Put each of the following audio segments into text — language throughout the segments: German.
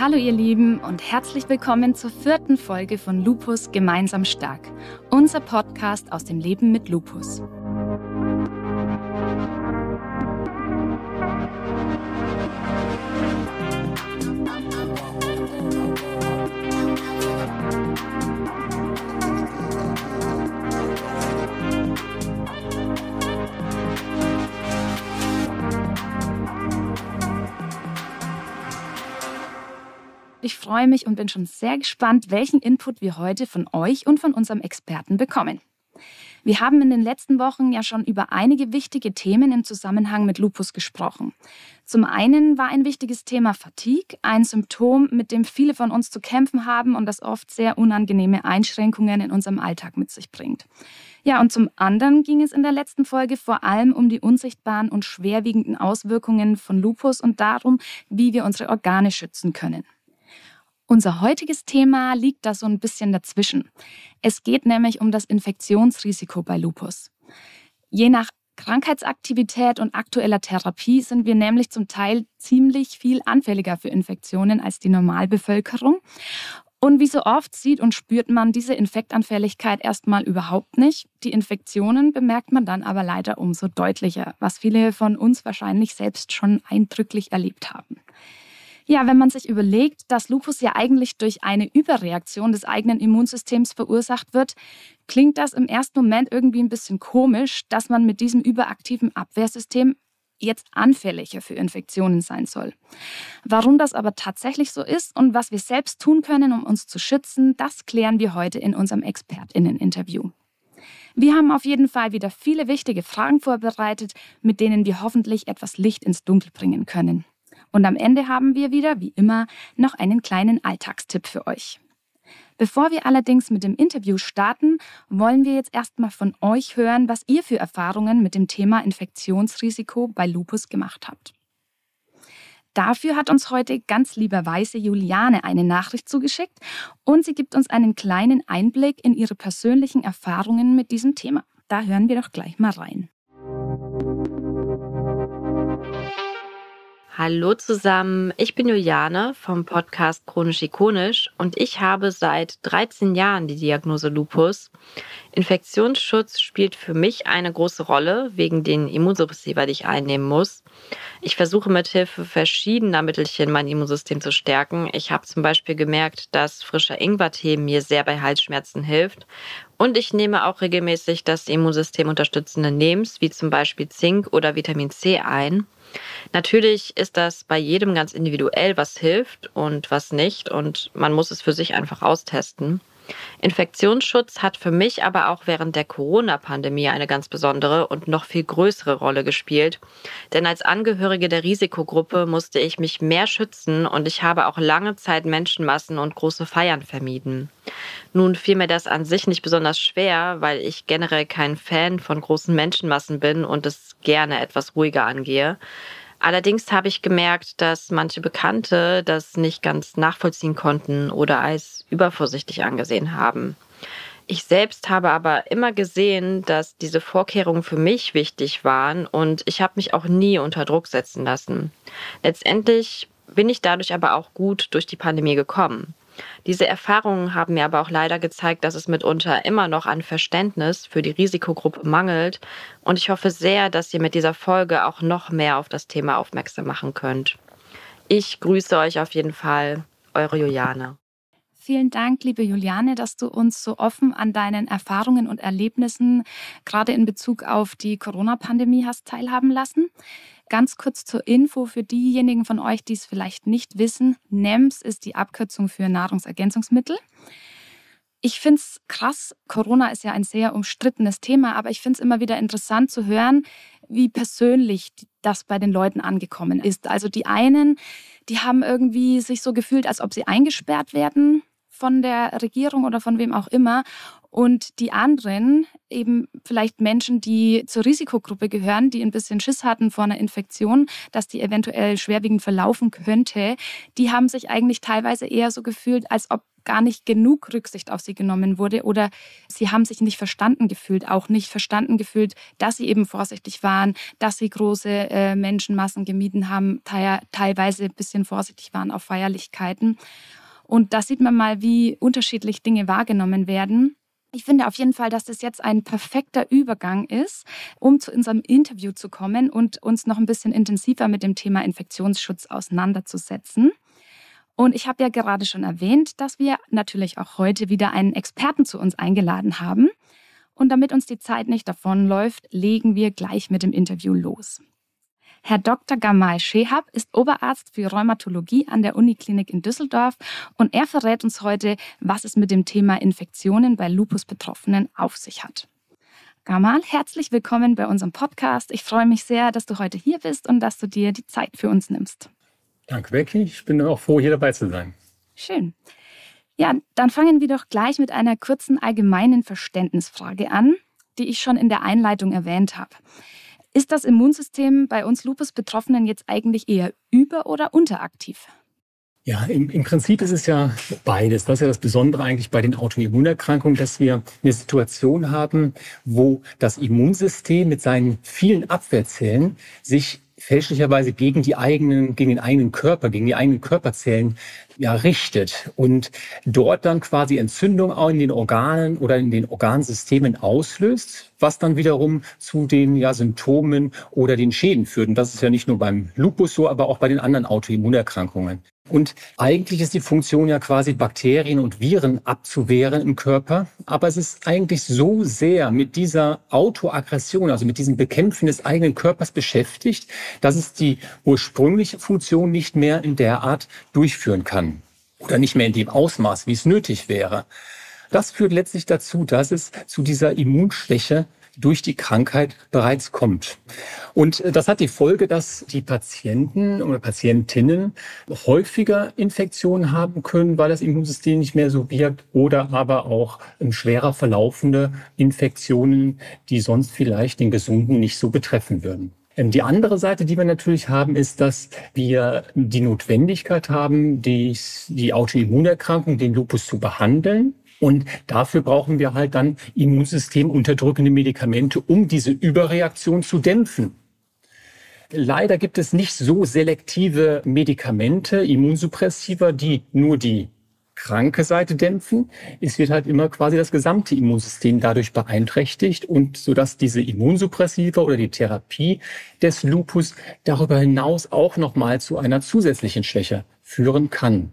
Hallo ihr Lieben und herzlich willkommen zur vierten Folge von Lupus Gemeinsam Stark, unser Podcast aus dem Leben mit Lupus. Freue mich und bin schon sehr gespannt, welchen Input wir heute von euch und von unserem Experten bekommen. Wir haben in den letzten Wochen ja schon über einige wichtige Themen im Zusammenhang mit Lupus gesprochen. Zum einen war ein wichtiges Thema Fatigue, ein Symptom, mit dem viele von uns zu kämpfen haben und das oft sehr unangenehme Einschränkungen in unserem Alltag mit sich bringt. Ja, und zum anderen ging es in der letzten Folge vor allem um die unsichtbaren und schwerwiegenden Auswirkungen von Lupus und darum, wie wir unsere Organe schützen können. Unser heutiges Thema liegt da so ein bisschen dazwischen. Es geht nämlich um das Infektionsrisiko bei Lupus. Je nach Krankheitsaktivität und aktueller Therapie sind wir nämlich zum Teil ziemlich viel anfälliger für Infektionen als die Normalbevölkerung. Und wie so oft sieht und spürt man diese Infektanfälligkeit erstmal überhaupt nicht. Die Infektionen bemerkt man dann aber leider umso deutlicher, was viele von uns wahrscheinlich selbst schon eindrücklich erlebt haben. Ja, wenn man sich überlegt, dass Lupus ja eigentlich durch eine Überreaktion des eigenen Immunsystems verursacht wird, klingt das im ersten Moment irgendwie ein bisschen komisch, dass man mit diesem überaktiven Abwehrsystem jetzt anfälliger für Infektionen sein soll. Warum das aber tatsächlich so ist und was wir selbst tun können, um uns zu schützen, das klären wir heute in unserem Expertinnen-Interview. Wir haben auf jeden Fall wieder viele wichtige Fragen vorbereitet, mit denen wir hoffentlich etwas Licht ins Dunkel bringen können. Und am Ende haben wir wieder, wie immer, noch einen kleinen Alltagstipp für euch. Bevor wir allerdings mit dem Interview starten, wollen wir jetzt erstmal von euch hören, was ihr für Erfahrungen mit dem Thema Infektionsrisiko bei Lupus gemacht habt. Dafür hat uns heute ganz lieberweise Juliane eine Nachricht zugeschickt und sie gibt uns einen kleinen Einblick in ihre persönlichen Erfahrungen mit diesem Thema. Da hören wir doch gleich mal rein. Hallo zusammen, ich bin Juliane vom Podcast Chronisch Ikonisch und ich habe seit 13 Jahren die Diagnose Lupus. Infektionsschutz spielt für mich eine große Rolle wegen den Immunsuppressiva, die ich einnehmen muss. Ich versuche mit Hilfe verschiedener Mittelchen mein Immunsystem zu stärken. Ich habe zum Beispiel gemerkt, dass frischer Ingwertee mir sehr bei Halsschmerzen hilft. Und ich nehme auch regelmäßig das Immunsystem unterstützende Nems, wie zum Beispiel Zink oder Vitamin C ein. Natürlich ist das bei jedem ganz individuell, was hilft und was nicht. Und man muss es für sich einfach austesten. Infektionsschutz hat für mich aber auch während der Corona-Pandemie eine ganz besondere und noch viel größere Rolle gespielt. Denn als Angehörige der Risikogruppe musste ich mich mehr schützen und ich habe auch lange Zeit Menschenmassen und große Feiern vermieden. Nun fiel mir das an sich nicht besonders schwer, weil ich generell kein Fan von großen Menschenmassen bin und es gerne etwas ruhiger angehe. Allerdings habe ich gemerkt, dass manche Bekannte das nicht ganz nachvollziehen konnten oder als übervorsichtig angesehen haben. Ich selbst habe aber immer gesehen, dass diese Vorkehrungen für mich wichtig waren und ich habe mich auch nie unter Druck setzen lassen. Letztendlich bin ich dadurch aber auch gut durch die Pandemie gekommen. Diese Erfahrungen haben mir aber auch leider gezeigt, dass es mitunter immer noch an Verständnis für die Risikogruppe mangelt. Und ich hoffe sehr, dass ihr mit dieser Folge auch noch mehr auf das Thema aufmerksam machen könnt. Ich grüße euch auf jeden Fall, eure Juliane. Vielen Dank, liebe Juliane, dass du uns so offen an deinen Erfahrungen und Erlebnissen gerade in Bezug auf die Corona-Pandemie hast teilhaben lassen. Ganz kurz zur Info für diejenigen von euch, die es vielleicht nicht wissen. NEMS ist die Abkürzung für Nahrungsergänzungsmittel. Ich finde es krass, Corona ist ja ein sehr umstrittenes Thema, aber ich finde es immer wieder interessant zu hören, wie persönlich das bei den Leuten angekommen ist. Also die einen, die haben irgendwie sich so gefühlt, als ob sie eingesperrt werden von der Regierung oder von wem auch immer. Und die anderen, eben vielleicht Menschen, die zur Risikogruppe gehören, die ein bisschen Schiss hatten vor einer Infektion, dass die eventuell schwerwiegend verlaufen könnte, die haben sich eigentlich teilweise eher so gefühlt, als ob gar nicht genug Rücksicht auf sie genommen wurde oder sie haben sich nicht verstanden gefühlt, auch nicht verstanden gefühlt, dass sie eben vorsichtig waren, dass sie große äh, Menschenmassen gemieden haben, te teilweise ein bisschen vorsichtig waren auf Feierlichkeiten. Und da sieht man mal, wie unterschiedlich Dinge wahrgenommen werden. Ich finde auf jeden Fall, dass das jetzt ein perfekter Übergang ist, um zu unserem Interview zu kommen und uns noch ein bisschen intensiver mit dem Thema Infektionsschutz auseinanderzusetzen. Und ich habe ja gerade schon erwähnt, dass wir natürlich auch heute wieder einen Experten zu uns eingeladen haben. Und damit uns die Zeit nicht davonläuft, legen wir gleich mit dem Interview los. Herr Dr. Gamal Shehab ist Oberarzt für Rheumatologie an der Uniklinik in Düsseldorf und er verrät uns heute, was es mit dem Thema Infektionen bei Lupus-Betroffenen auf sich hat. Gamal, herzlich willkommen bei unserem Podcast. Ich freue mich sehr, dass du heute hier bist und dass du dir die Zeit für uns nimmst. Danke, Becky. Ich bin auch froh, hier dabei zu sein. Schön. Ja, dann fangen wir doch gleich mit einer kurzen allgemeinen Verständnisfrage an, die ich schon in der Einleitung erwähnt habe. Ist das Immunsystem bei uns Lupus-Betroffenen jetzt eigentlich eher über- oder unteraktiv? Ja, im, im, Prinzip ist es ja beides. Das ist ja das Besondere eigentlich bei den Autoimmunerkrankungen, dass wir eine Situation haben, wo das Immunsystem mit seinen vielen Abwehrzellen sich fälschlicherweise gegen die eigenen, gegen den eigenen Körper, gegen die eigenen Körperzellen ja, richtet und dort dann quasi Entzündung auch in den Organen oder in den Organsystemen auslöst, was dann wiederum zu den ja, Symptomen oder den Schäden führt. Und das ist ja nicht nur beim Lupus so, aber auch bei den anderen Autoimmunerkrankungen. Und eigentlich ist die Funktion ja quasi Bakterien und Viren abzuwehren im Körper. Aber es ist eigentlich so sehr mit dieser Autoaggression, also mit diesem Bekämpfen des eigenen Körpers beschäftigt, dass es die ursprüngliche Funktion nicht mehr in der Art durchführen kann. Oder nicht mehr in dem Ausmaß, wie es nötig wäre. Das führt letztlich dazu, dass es zu dieser Immunschwäche durch die Krankheit bereits kommt. Und äh, das hat die Folge, dass die Patienten oder Patientinnen häufiger Infektionen haben können, weil das Immunsystem nicht mehr so wirkt oder aber auch ähm, schwerer verlaufende Infektionen, die sonst vielleicht den Gesunden nicht so betreffen würden. Ähm, die andere Seite, die wir natürlich haben, ist, dass wir die Notwendigkeit haben, die, die Autoimmunerkrankung, den Lupus zu behandeln. Und dafür brauchen wir halt dann immunsystemunterdrückende Medikamente, um diese Überreaktion zu dämpfen. Leider gibt es nicht so selektive Medikamente, Immunsuppressiva, die nur die kranke Seite dämpfen. Es wird halt immer quasi das gesamte Immunsystem dadurch beeinträchtigt und so dass diese Immunsuppressiva oder die Therapie des Lupus darüber hinaus auch nochmal zu einer zusätzlichen Schwäche führen kann.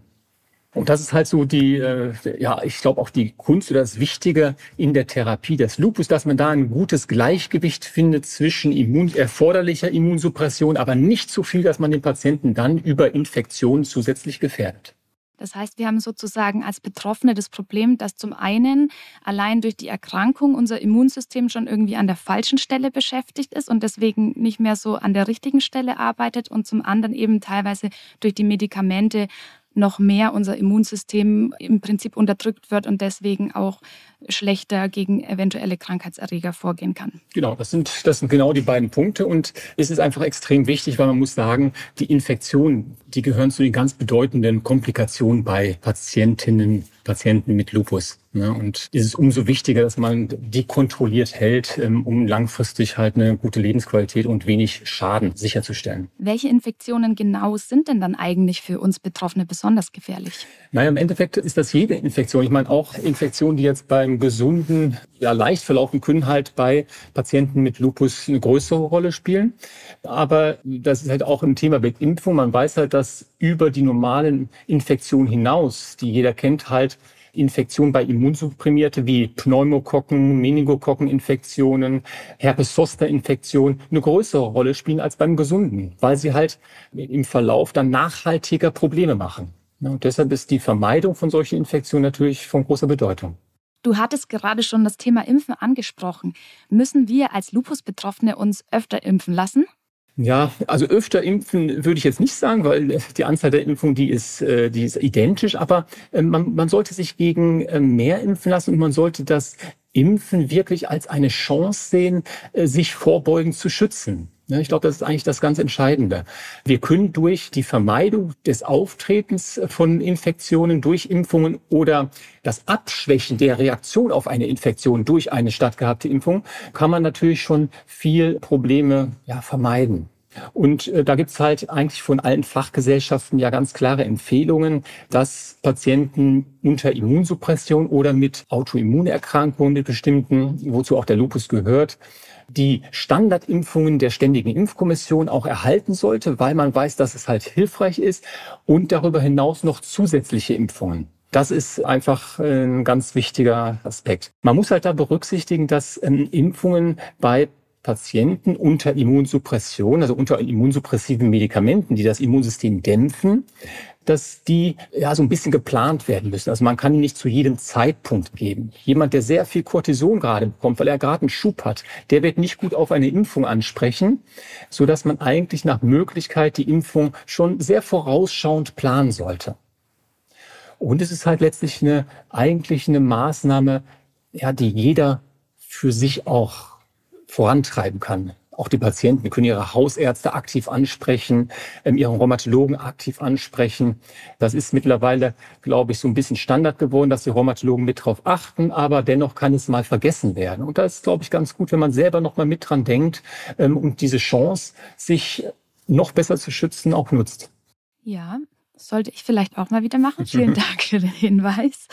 Und das ist halt so die, äh, ja, ich glaube auch die Kunst oder das Wichtige in der Therapie des Lupus, dass man da ein gutes Gleichgewicht findet zwischen Immun erforderlicher Immunsuppression, aber nicht zu viel, dass man den Patienten dann über Infektionen zusätzlich gefährdet. Das heißt, wir haben sozusagen als Betroffene das Problem, dass zum einen allein durch die Erkrankung unser Immunsystem schon irgendwie an der falschen Stelle beschäftigt ist und deswegen nicht mehr so an der richtigen Stelle arbeitet und zum anderen eben teilweise durch die Medikamente noch mehr unser Immunsystem im Prinzip unterdrückt wird und deswegen auch schlechter gegen eventuelle Krankheitserreger vorgehen kann. Genau, das sind, das sind genau die beiden Punkte und es ist einfach extrem wichtig, weil man muss sagen, die Infektionen, die gehören zu den ganz bedeutenden Komplikationen bei Patientinnen Patienten mit Lupus. Ne? Und es ist umso wichtiger, dass man die kontrolliert hält, ähm, um langfristig halt eine gute Lebensqualität und wenig Schaden sicherzustellen. Welche Infektionen genau sind denn dann eigentlich für uns Betroffene besonders gefährlich? Naja, im Endeffekt ist das jede Infektion. Ich meine, auch Infektionen, die jetzt beim gesunden, ja, leicht verlaufen, können halt bei Patienten mit Lupus eine größere Rolle spielen. Aber das ist halt auch ein Thema mit Impfung. Man weiß halt, dass über die normalen Infektionen hinaus, die jeder kennt, halt Infektionen bei Immunsupprimierte wie Pneumokokken, Meningokokkeninfektionen, Herpes-Zoster-Infektionen eine größere Rolle spielen als beim Gesunden, weil sie halt im Verlauf dann nachhaltiger Probleme machen. Und deshalb ist die Vermeidung von solchen Infektionen natürlich von großer Bedeutung. Du hattest gerade schon das Thema Impfen angesprochen. Müssen wir als Lupus-Betroffene uns öfter impfen lassen? Ja, also öfter impfen würde ich jetzt nicht sagen, weil die Anzahl der Impfungen, die ist, äh, die ist identisch, aber ähm, man, man sollte sich gegen ähm, mehr impfen lassen und man sollte das Impfen wirklich als eine Chance sehen, äh, sich vorbeugend zu schützen. Ich glaube, das ist eigentlich das ganz Entscheidende. Wir können durch die Vermeidung des Auftretens von Infektionen durch Impfungen oder das Abschwächen der Reaktion auf eine Infektion durch eine stattgehabte Impfung, kann man natürlich schon viel Probleme ja, vermeiden. Und äh, da gibt's halt eigentlich von allen Fachgesellschaften ja ganz klare Empfehlungen, dass Patienten unter Immunsuppression oder mit Autoimmunerkrankungen, mit bestimmten, wozu auch der Lupus gehört, die Standardimpfungen der Ständigen Impfkommission auch erhalten sollte, weil man weiß, dass es halt hilfreich ist und darüber hinaus noch zusätzliche Impfungen. Das ist einfach ein ganz wichtiger Aspekt. Man muss halt da berücksichtigen, dass ähm, Impfungen bei Patienten unter Immunsuppression, also unter immunsuppressiven Medikamenten, die das Immunsystem dämpfen, dass die ja so ein bisschen geplant werden müssen. Also man kann die nicht zu jedem Zeitpunkt geben. Jemand, der sehr viel Cortison gerade bekommt, weil er gerade einen Schub hat, der wird nicht gut auf eine Impfung ansprechen, so dass man eigentlich nach Möglichkeit die Impfung schon sehr vorausschauend planen sollte. Und es ist halt letztlich eine eigentlich eine Maßnahme, ja, die jeder für sich auch vorantreiben kann. Auch die Patienten können ihre Hausärzte aktiv ansprechen, ähm, ihren Rheumatologen aktiv ansprechen. Das ist mittlerweile, glaube ich, so ein bisschen Standard geworden, dass die Rheumatologen mit drauf achten, aber dennoch kann es mal vergessen werden. Und da ist, glaube ich, ganz gut, wenn man selber noch mal mit dran denkt ähm, und diese Chance, sich noch besser zu schützen, auch nutzt. Ja, sollte ich vielleicht auch mal wieder machen. Vielen Dank für den Hinweis.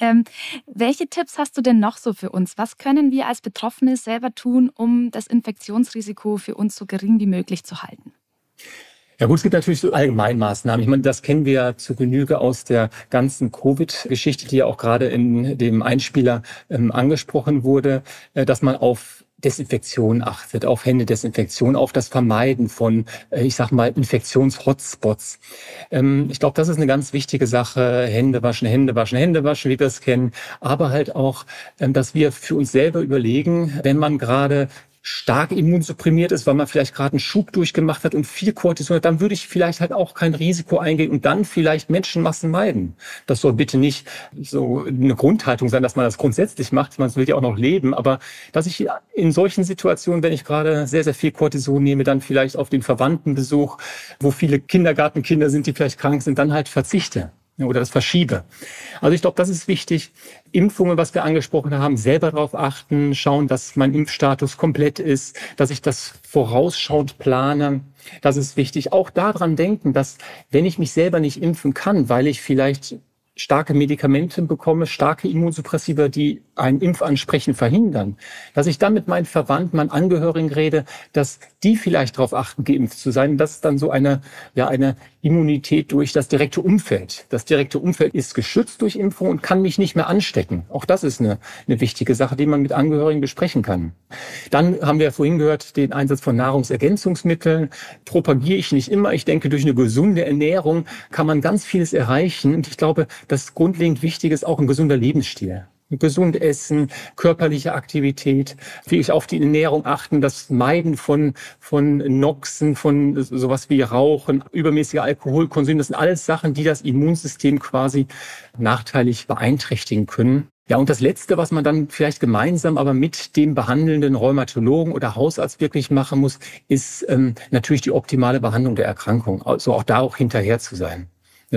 Ähm, welche Tipps hast du denn noch so für uns? Was können wir als Betroffene selber tun, um das Infektionsrisiko für uns so gering wie möglich zu halten? Ja gut, es gibt natürlich so Allgemeinmaßnahmen. Ich meine, das kennen wir ja zu Genüge aus der ganzen Covid-Geschichte, die ja auch gerade in dem Einspieler ähm, angesprochen wurde, äh, dass man auf Desinfektion achtet, auf Händedesinfektion, auf das Vermeiden von, äh, ich sag mal, Infektionshotspots. Ähm, ich glaube, das ist eine ganz wichtige Sache. Hände waschen, Hände waschen, Hände waschen, wie wir es kennen. Aber halt auch, ähm, dass wir für uns selber überlegen, wenn man gerade stark immunsupprimiert ist, weil man vielleicht gerade einen Schub durchgemacht hat und viel Cortison hat, dann würde ich vielleicht halt auch kein Risiko eingehen und dann vielleicht Menschenmassen meiden. Das soll bitte nicht so eine Grundhaltung sein, dass man das grundsätzlich macht. Man will ja auch noch leben, aber dass ich in solchen Situationen, wenn ich gerade sehr, sehr viel Cortison nehme, dann vielleicht auf den Verwandtenbesuch, wo viele Kindergartenkinder sind, die vielleicht krank sind, dann halt verzichte oder das verschiebe. Also ich glaube, das ist wichtig. Impfungen, was wir angesprochen haben, selber darauf achten, schauen, dass mein Impfstatus komplett ist, dass ich das vorausschauend plane. Das ist wichtig. Auch daran denken, dass wenn ich mich selber nicht impfen kann, weil ich vielleicht starke Medikamente bekomme, starke Immunsuppressiva, die ein Impfansprechen verhindern, dass ich dann mit meinen Verwandten, meinen Angehörigen rede, dass die vielleicht darauf achten, geimpft zu sein. Das ist dann so eine, ja, eine Immunität durch das direkte Umfeld. Das direkte Umfeld ist geschützt durch Impfung und kann mich nicht mehr anstecken. Auch das ist eine, eine wichtige Sache, die man mit Angehörigen besprechen kann. Dann haben wir vorhin gehört, den Einsatz von Nahrungsergänzungsmitteln propagiere ich nicht immer. Ich denke, durch eine gesunde Ernährung kann man ganz vieles erreichen. Und ich glaube, das grundlegend Wichtige ist auch ein gesunder Lebensstil gesund essen, körperliche Aktivität, wirklich auf die Ernährung achten, das Meiden von, von Noxen, von sowas wie Rauchen, übermäßiger Alkoholkonsum. Das sind alles Sachen, die das Immunsystem quasi nachteilig beeinträchtigen können. Ja, und das Letzte, was man dann vielleicht gemeinsam aber mit dem behandelnden Rheumatologen oder Hausarzt wirklich machen muss, ist ähm, natürlich die optimale Behandlung der Erkrankung. Also auch da auch hinterher zu sein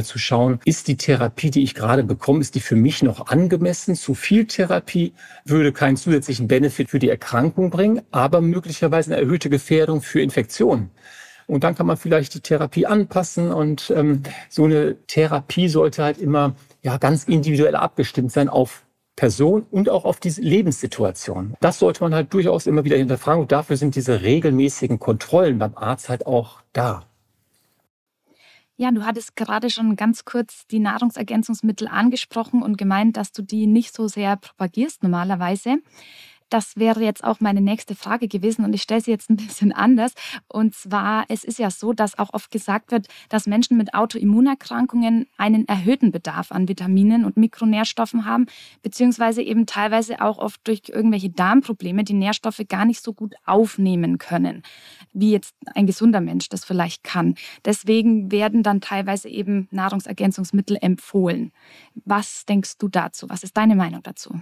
zu schauen, ist die Therapie, die ich gerade bekomme, ist die für mich noch angemessen? Zu viel Therapie würde keinen zusätzlichen Benefit für die Erkrankung bringen, aber möglicherweise eine erhöhte Gefährdung für Infektionen. Und dann kann man vielleicht die Therapie anpassen und ähm, so eine Therapie sollte halt immer ja ganz individuell abgestimmt sein auf Person und auch auf diese Lebenssituation. Das sollte man halt durchaus immer wieder hinterfragen und dafür sind diese regelmäßigen Kontrollen beim Arzt halt auch da. Ja, du hattest gerade schon ganz kurz die Nahrungsergänzungsmittel angesprochen und gemeint, dass du die nicht so sehr propagierst normalerweise. Das wäre jetzt auch meine nächste Frage gewesen und ich stelle sie jetzt ein bisschen anders. Und zwar, es ist ja so, dass auch oft gesagt wird, dass Menschen mit Autoimmunerkrankungen einen erhöhten Bedarf an Vitaminen und Mikronährstoffen haben, beziehungsweise eben teilweise auch oft durch irgendwelche Darmprobleme die Nährstoffe gar nicht so gut aufnehmen können, wie jetzt ein gesunder Mensch das vielleicht kann. Deswegen werden dann teilweise eben Nahrungsergänzungsmittel empfohlen. Was denkst du dazu? Was ist deine Meinung dazu?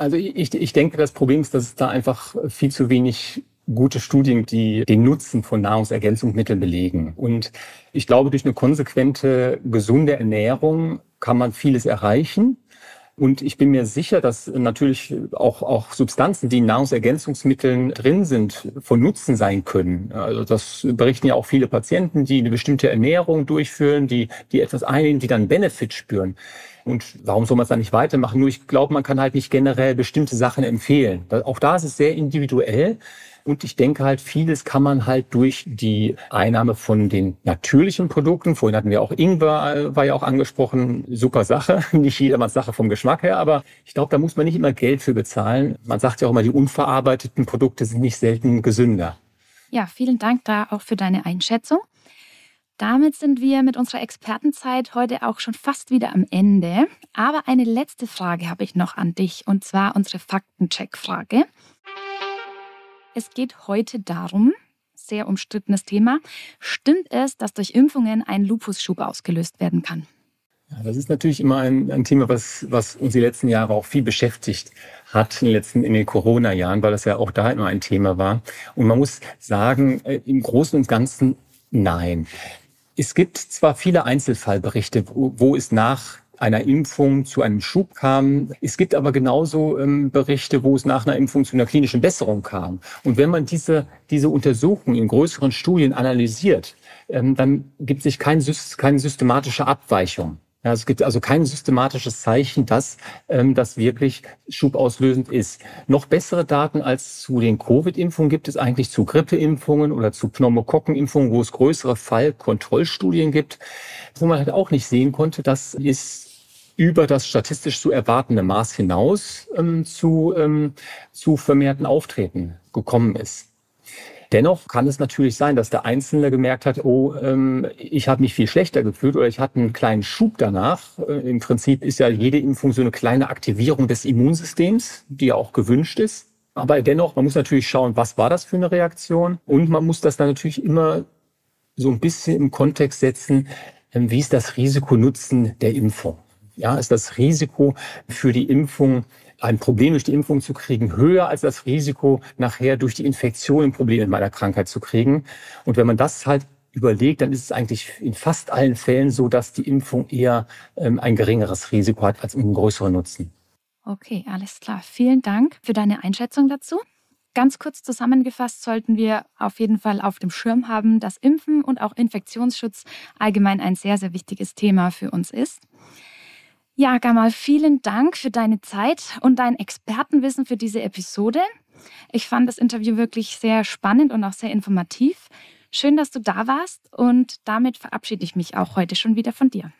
Also ich, ich denke, das Problem ist, dass es da einfach viel zu wenig gute Studien, die den Nutzen von Nahrungsergänzungsmitteln belegen. Und ich glaube, durch eine konsequente, gesunde Ernährung kann man vieles erreichen. Und ich bin mir sicher, dass natürlich auch, auch Substanzen, die in Nahrungsergänzungsmitteln drin sind, von Nutzen sein können. Also das berichten ja auch viele Patienten, die eine bestimmte Ernährung durchführen, die, die etwas einnehmen, die dann Benefit spüren. Und warum soll man es dann nicht weitermachen? Nur ich glaube, man kann halt nicht generell bestimmte Sachen empfehlen. Auch da ist es sehr individuell. Und ich denke halt, vieles kann man halt durch die Einnahme von den natürlichen Produkten, vorhin hatten wir auch Ingwer, äh, war ja auch angesprochen, super Sache, nicht jedermanns Sache vom Geschmack her, aber ich glaube, da muss man nicht immer Geld für bezahlen. Man sagt ja auch immer, die unverarbeiteten Produkte sind nicht selten gesünder. Ja, vielen Dank da auch für deine Einschätzung. Damit sind wir mit unserer Expertenzeit heute auch schon fast wieder am Ende. Aber eine letzte Frage habe ich noch an dich, und zwar unsere Faktencheck-Frage. Es geht heute darum, sehr umstrittenes Thema, stimmt es, dass durch Impfungen ein Lupusschub ausgelöst werden kann? Ja, das ist natürlich immer ein, ein, Thema, was, was uns die letzten Jahre auch viel beschäftigt hat, in den letzten, in den Corona-Jahren, weil das ja auch da immer ein Thema war. Und man muss sagen, äh, im Großen und Ganzen nein. Es gibt zwar viele Einzelfallberichte, wo, wo es nach einer Impfung zu einem Schub kam. Es gibt aber genauso ähm, Berichte, wo es nach einer Impfung zu einer klinischen Besserung kam. Und wenn man diese, diese Untersuchungen in größeren Studien analysiert, ähm, dann gibt sich kein, keine systematische Abweichung. Ja, es gibt also kein systematisches Zeichen, dass ähm, das wirklich schubauslösend ist. Noch bessere Daten als zu den Covid-Impfungen gibt es eigentlich zu Grippeimpfungen oder zu Pneumokokkenimpfungen, wo es größere Fallkontrollstudien gibt, wo man halt auch nicht sehen konnte, dass es über das statistisch zu erwartende Maß hinaus ähm, zu, ähm, zu vermehrten Auftreten gekommen ist. Dennoch kann es natürlich sein, dass der Einzelne gemerkt hat, oh, ähm, ich habe mich viel schlechter gefühlt oder ich hatte einen kleinen Schub danach. Äh, Im Prinzip ist ja jede Impfung so eine kleine Aktivierung des Immunsystems, die ja auch gewünscht ist. Aber dennoch, man muss natürlich schauen, was war das für eine Reaktion? Und man muss das dann natürlich immer so ein bisschen im Kontext setzen, ähm, wie ist das Risiko-Nutzen der Impfung? Ja, ist das Risiko für die Impfung, ein Problem durch die Impfung zu kriegen, höher als das Risiko, nachher durch die Infektion ein Problem mit meiner Krankheit zu kriegen. Und wenn man das halt überlegt, dann ist es eigentlich in fast allen Fällen so, dass die Impfung eher ähm, ein geringeres Risiko hat als einen größeren Nutzen. Okay, alles klar. Vielen Dank für deine Einschätzung dazu. Ganz kurz zusammengefasst sollten wir auf jeden Fall auf dem Schirm haben, dass Impfen und auch Infektionsschutz allgemein ein sehr, sehr wichtiges Thema für uns ist. Ja, Gamal, vielen Dank für deine Zeit und dein Expertenwissen für diese Episode. Ich fand das Interview wirklich sehr spannend und auch sehr informativ. Schön, dass du da warst und damit verabschiede ich mich auch heute schon wieder von dir.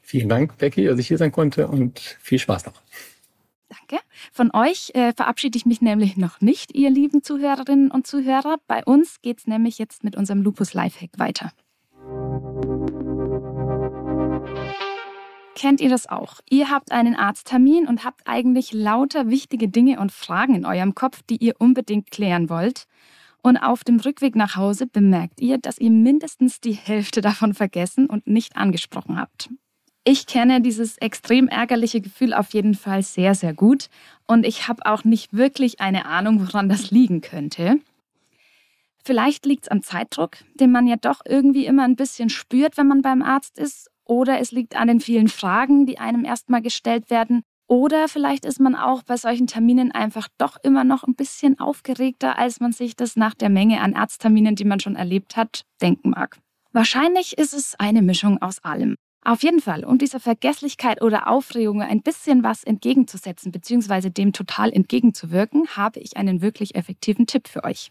Vielen Dank, Becky, dass ich hier sein konnte und viel Spaß noch. Danke. Von euch äh, verabschiede ich mich nämlich noch nicht, ihr lieben Zuhörerinnen und Zuhörer. Bei uns geht es nämlich jetzt mit unserem Lupus Lifehack weiter. Kennt ihr das auch? Ihr habt einen Arzttermin und habt eigentlich lauter wichtige Dinge und Fragen in eurem Kopf, die ihr unbedingt klären wollt. Und auf dem Rückweg nach Hause bemerkt ihr, dass ihr mindestens die Hälfte davon vergessen und nicht angesprochen habt. Ich kenne dieses extrem ärgerliche Gefühl auf jeden Fall sehr, sehr gut und ich habe auch nicht wirklich eine Ahnung, woran das liegen könnte. Vielleicht liegt es am Zeitdruck, den man ja doch irgendwie immer ein bisschen spürt, wenn man beim Arzt ist, oder es liegt an den vielen Fragen, die einem erstmal gestellt werden. Oder vielleicht ist man auch bei solchen Terminen einfach doch immer noch ein bisschen aufgeregter, als man sich das nach der Menge an Arztterminen, die man schon erlebt hat, denken mag. Wahrscheinlich ist es eine Mischung aus allem. Auf jeden Fall, um dieser Vergesslichkeit oder Aufregung ein bisschen was entgegenzusetzen bzw. dem total entgegenzuwirken, habe ich einen wirklich effektiven Tipp für euch.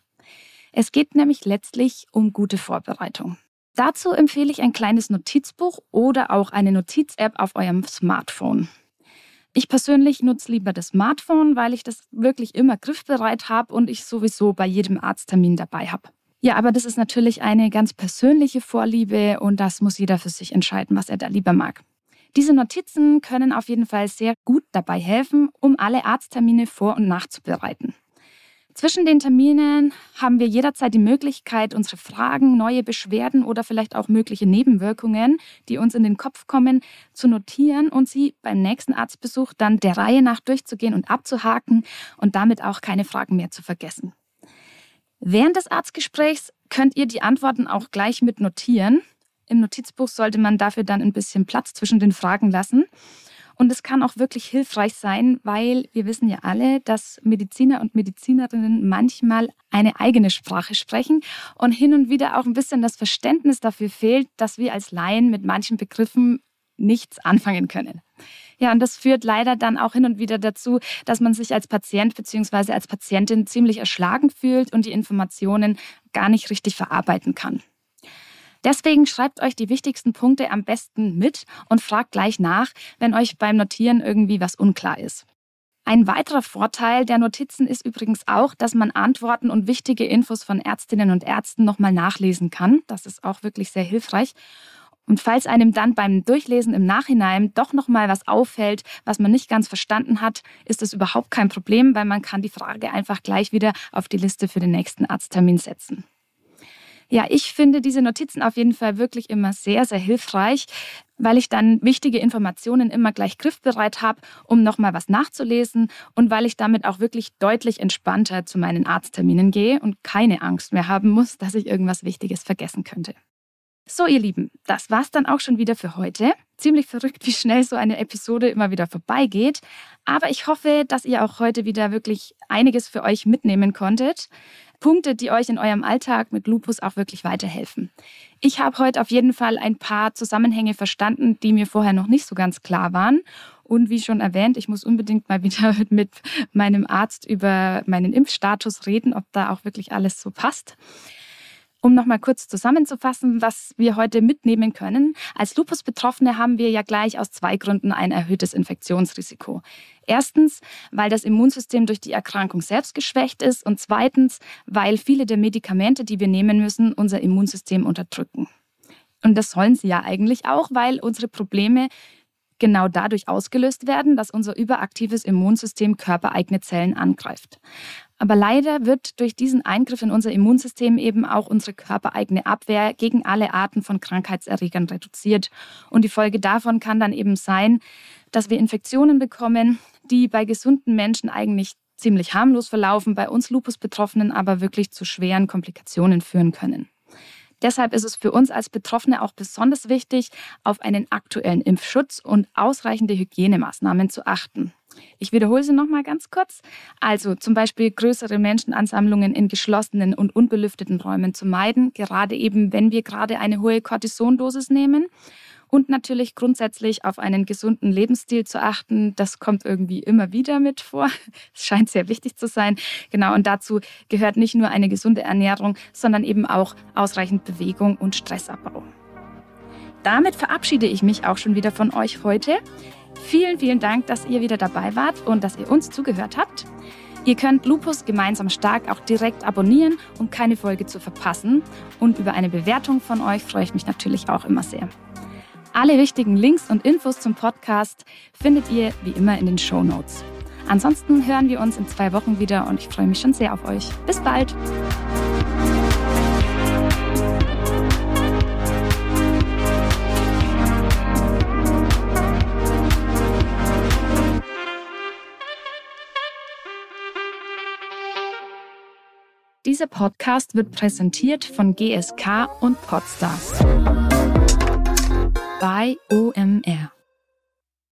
Es geht nämlich letztlich um gute Vorbereitung. Dazu empfehle ich ein kleines Notizbuch oder auch eine Notiz-App auf eurem Smartphone. Ich persönlich nutze lieber das Smartphone, weil ich das wirklich immer griffbereit habe und ich sowieso bei jedem Arzttermin dabei habe. Ja, aber das ist natürlich eine ganz persönliche Vorliebe und das muss jeder für sich entscheiden, was er da lieber mag. Diese Notizen können auf jeden Fall sehr gut dabei helfen, um alle Arzttermine vor- und nachzubereiten. Zwischen den Terminen haben wir jederzeit die Möglichkeit, unsere Fragen, neue Beschwerden oder vielleicht auch mögliche Nebenwirkungen, die uns in den Kopf kommen, zu notieren und sie beim nächsten Arztbesuch dann der Reihe nach durchzugehen und abzuhaken und damit auch keine Fragen mehr zu vergessen. Während des Arztgesprächs könnt ihr die Antworten auch gleich mit notieren. Im Notizbuch sollte man dafür dann ein bisschen Platz zwischen den Fragen lassen. Und es kann auch wirklich hilfreich sein, weil wir wissen ja alle, dass Mediziner und Medizinerinnen manchmal eine eigene Sprache sprechen und hin und wieder auch ein bisschen das Verständnis dafür fehlt, dass wir als Laien mit manchen Begriffen nichts anfangen können. Ja, und das führt leider dann auch hin und wieder dazu, dass man sich als Patient bzw. als Patientin ziemlich erschlagen fühlt und die Informationen gar nicht richtig verarbeiten kann. Deswegen schreibt euch die wichtigsten Punkte am besten mit und fragt gleich nach, wenn euch beim Notieren irgendwie was unklar ist. Ein weiterer Vorteil der Notizen ist übrigens auch, dass man Antworten und wichtige Infos von Ärztinnen und Ärzten nochmal nachlesen kann. Das ist auch wirklich sehr hilfreich. Und falls einem dann beim Durchlesen im Nachhinein doch nochmal was auffällt, was man nicht ganz verstanden hat, ist das überhaupt kein Problem, weil man kann die Frage einfach gleich wieder auf die Liste für den nächsten Arzttermin setzen. Ja, ich finde diese Notizen auf jeden Fall wirklich immer sehr, sehr hilfreich, weil ich dann wichtige Informationen immer gleich griffbereit habe, um nochmal was nachzulesen und weil ich damit auch wirklich deutlich entspannter zu meinen Arztterminen gehe und keine Angst mehr haben muss, dass ich irgendwas Wichtiges vergessen könnte. So, ihr Lieben, das war's dann auch schon wieder für heute. Ziemlich verrückt, wie schnell so eine Episode immer wieder vorbeigeht. Aber ich hoffe, dass ihr auch heute wieder wirklich einiges für euch mitnehmen konntet. Punkte, die euch in eurem Alltag mit Lupus auch wirklich weiterhelfen. Ich habe heute auf jeden Fall ein paar Zusammenhänge verstanden, die mir vorher noch nicht so ganz klar waren. Und wie schon erwähnt, ich muss unbedingt mal wieder mit meinem Arzt über meinen Impfstatus reden, ob da auch wirklich alles so passt. Um nochmal kurz zusammenzufassen, was wir heute mitnehmen können. Als Lupus-Betroffene haben wir ja gleich aus zwei Gründen ein erhöhtes Infektionsrisiko. Erstens, weil das Immunsystem durch die Erkrankung selbst geschwächt ist und zweitens, weil viele der Medikamente, die wir nehmen müssen, unser Immunsystem unterdrücken. Und das sollen sie ja eigentlich auch, weil unsere Probleme genau dadurch ausgelöst werden, dass unser überaktives Immunsystem körpereigene Zellen angreift. Aber leider wird durch diesen Eingriff in unser Immunsystem eben auch unsere körpereigene Abwehr gegen alle Arten von Krankheitserregern reduziert. Und die Folge davon kann dann eben sein, dass wir Infektionen bekommen, die bei gesunden Menschen eigentlich ziemlich harmlos verlaufen, bei uns Lupus-Betroffenen aber wirklich zu schweren Komplikationen führen können. Deshalb ist es für uns als Betroffene auch besonders wichtig, auf einen aktuellen Impfschutz und ausreichende Hygienemaßnahmen zu achten. Ich wiederhole sie nochmal ganz kurz. Also zum Beispiel größere Menschenansammlungen in geschlossenen und unbelüfteten Räumen zu meiden, gerade eben, wenn wir gerade eine hohe Cortisondosis nehmen und natürlich grundsätzlich auf einen gesunden Lebensstil zu achten. Das kommt irgendwie immer wieder mit vor. Es scheint sehr wichtig zu sein. Genau, und dazu gehört nicht nur eine gesunde Ernährung, sondern eben auch ausreichend Bewegung und Stressabbau. Damit verabschiede ich mich auch schon wieder von euch heute. Vielen, vielen Dank, dass ihr wieder dabei wart und dass ihr uns zugehört habt. Ihr könnt Lupus gemeinsam stark auch direkt abonnieren, um keine Folge zu verpassen. Und über eine Bewertung von euch freue ich mich natürlich auch immer sehr. Alle wichtigen Links und Infos zum Podcast findet ihr wie immer in den Show Notes. Ansonsten hören wir uns in zwei Wochen wieder und ich freue mich schon sehr auf euch. Bis bald! Dieser Podcast wird präsentiert von GSK und Podstars bei OMR.